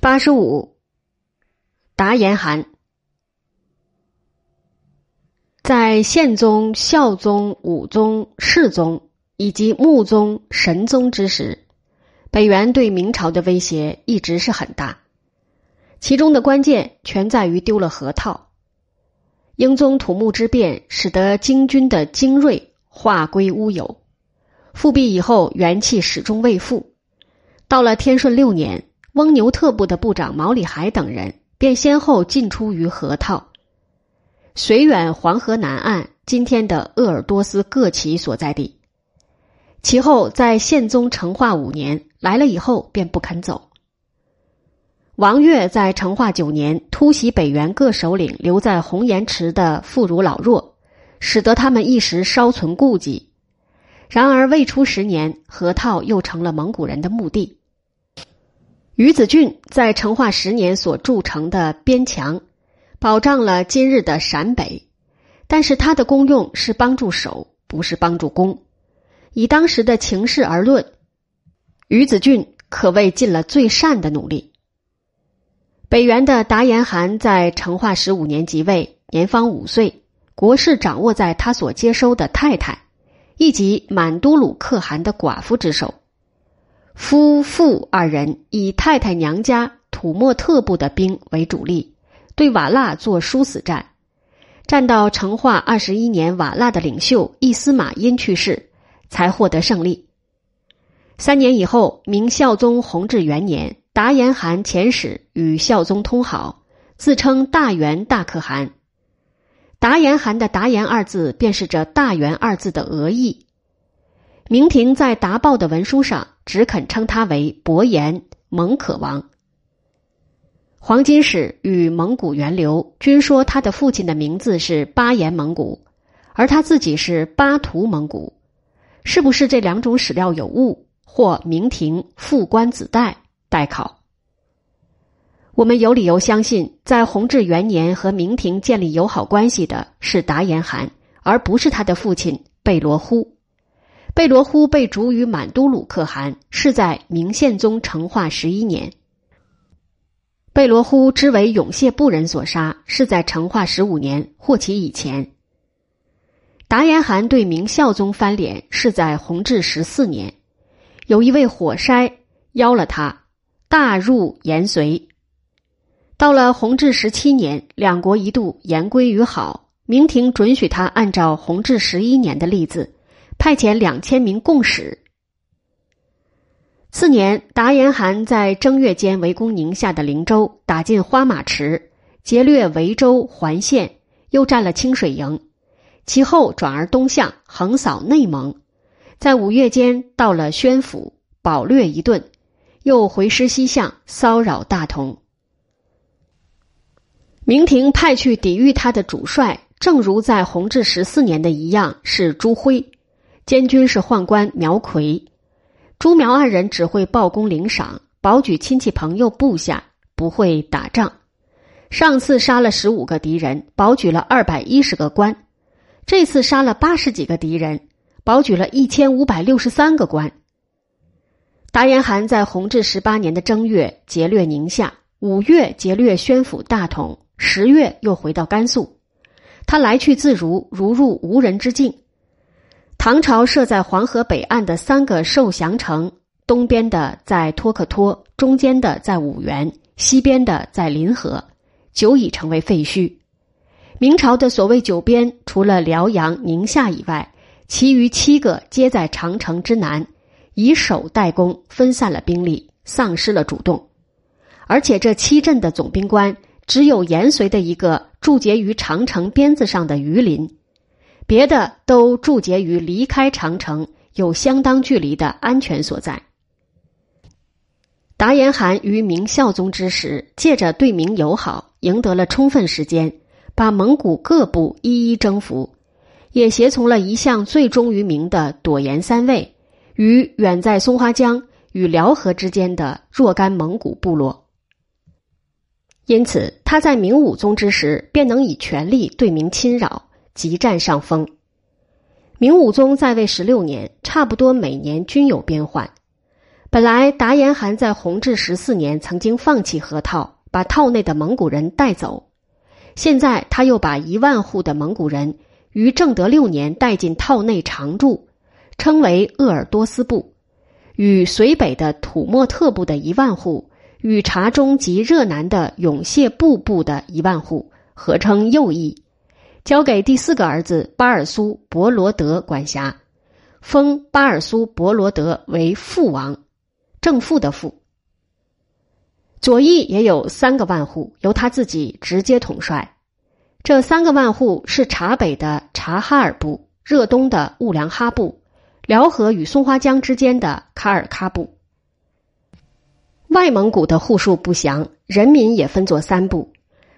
八十五，达延寒在宪宗、孝宗、武宗、世宗以及穆宗、神宗之时，北元对明朝的威胁一直是很大。其中的关键全在于丢了河套。英宗土木之变使得京军的精锐化归乌有，复辟以后元气始终未复。到了天顺六年。翁牛特部的部长毛里海等人便先后进出于河套，绥远黄河南岸今天的鄂尔多斯各旗所在地。其后在宪宗成化五年来了以后，便不肯走。王悦在成化九年突袭北元各首领留在红岩池的妇孺老弱，使得他们一时稍存顾忌。然而未出十年，河套又成了蒙古人的墓地。于子俊在成化十年所筑成的边墙，保障了今日的陕北，但是它的功用是帮助守，不是帮助攻。以当时的情势而论，于子俊可谓尽了最善的努力。北元的达延汗在成化十五年即位，年方五岁，国事掌握在他所接收的太太，以及满都鲁可汗的寡妇之手。夫妇二人以太太娘家土默特部的兵为主力，对瓦剌做殊死战，战到成化二十一年，瓦剌的领袖伊司马因去世，才获得胜利。三年以后，明孝宗弘治元年，达延汗遣使与孝宗通好，自称大元大可汗。达延汗的“达延”二字，便是这“大元”二字的俄译。明廷在达报的文书上。只肯称他为伯颜蒙可王。黄金史与蒙古源流均说他的父亲的名字是巴颜蒙古，而他自己是巴图蒙古，是不是这两种史料有误，或明廷副官子代？待考。我们有理由相信，在弘治元年和明廷建立友好关系的是达延汗，而不是他的父亲贝罗忽。贝罗忽被逐于满都鲁可汗，是在明宪宗成化十一年。贝罗忽之为永谢部人所杀，是在成化十五年或其以前。达延汗对明孝宗翻脸，是在弘治十四年，有一位火筛邀了他，大入延绥。到了弘治十七年，两国一度言归于好，明廷准许他按照弘治十一年的例子。派遣两千名共使。次年，达延汗在正月间围攻宁夏的灵州，打进花马池，劫掠维州环县，又占了清水营。其后转而东向，横扫内蒙，在五月间到了宣府，饱掠一顿，又回师西向，骚扰大同。明廷派去抵御他的主帅，正如在弘治十四年的一样，是朱辉。监军是宦官苗奎，朱苗二人只会报功领赏，保举亲戚朋友部下，不会打仗。上次杀了十五个敌人，保举了二百一十个官；这次杀了八十几个敌人，保举了一千五百六十三个官。达延汗在弘治十八年的正月劫掠宁夏，五月劫掠宣府大同，十月又回到甘肃。他来去自如，如入无人之境。唐朝设在黄河北岸的三个受降城，东边的在托克托，中间的在五原，西边的在临河，久已成为废墟。明朝的所谓九边，除了辽阳、宁夏以外，其余七个皆在长城之南，以守代攻，分散了兵力，丧失了主动。而且这七镇的总兵官，只有延绥的一个驻节于长城边子上的榆林。别的都驻结于离开长城有相当距离的安全所在。达延汗于明孝宗之时，借着对明友好，赢得了充分时间，把蒙古各部一一征服，也协从了一向最忠于明的朵颜三卫，与远在松花江与辽河之间的若干蒙古部落。因此，他在明武宗之时，便能以权力对明侵扰。即占上风。明武宗在位十六年，差不多每年均有变换。本来达延汗在弘治十四年曾经放弃河套，把套内的蒙古人带走，现在他又把一万户的蒙古人于正德六年带进套内常住，称为鄂尔多斯部，与绥北的土默特部的一万户，与察中及热南的永谢部部的一万户合称右翼，交给第四个儿子巴尔苏伯罗德管辖，封巴尔苏伯罗德为父王。正父的父，左翼也有三个万户，由他自己直接统帅。这三个万户是察北的察哈尔部、热东的兀良哈部、辽河与松花江之间的卡尔喀部。外蒙古的户数不详，人民也分作三部，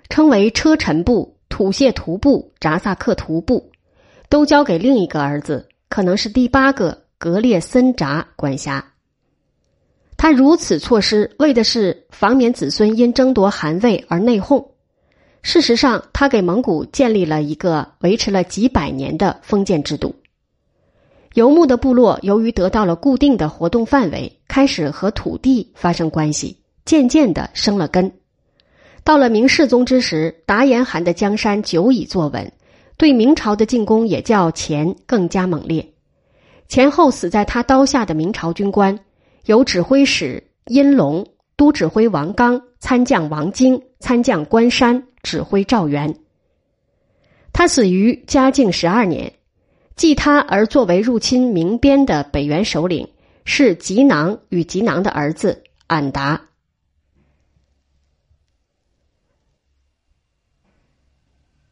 称为车臣部、土谢图部、扎萨克图部，都交给另一个儿子，可能是第八个格列森扎管辖。他如此措施，为的是防免子孙因争夺汗位而内讧。事实上，他给蒙古建立了一个维持了几百年的封建制度。游牧的部落由于得到了固定的活动范围，开始和土地发生关系，渐渐的生了根。到了明世宗之时，达延汗的江山久已坐稳，对明朝的进攻也较前更加猛烈。前后死在他刀下的明朝军官。有指挥使殷龙、都指挥王刚、参将王经、参将关山指挥赵元。他死于嘉靖十二年，继他而作为入侵明边的北元首领是吉囊与吉囊的儿子俺答。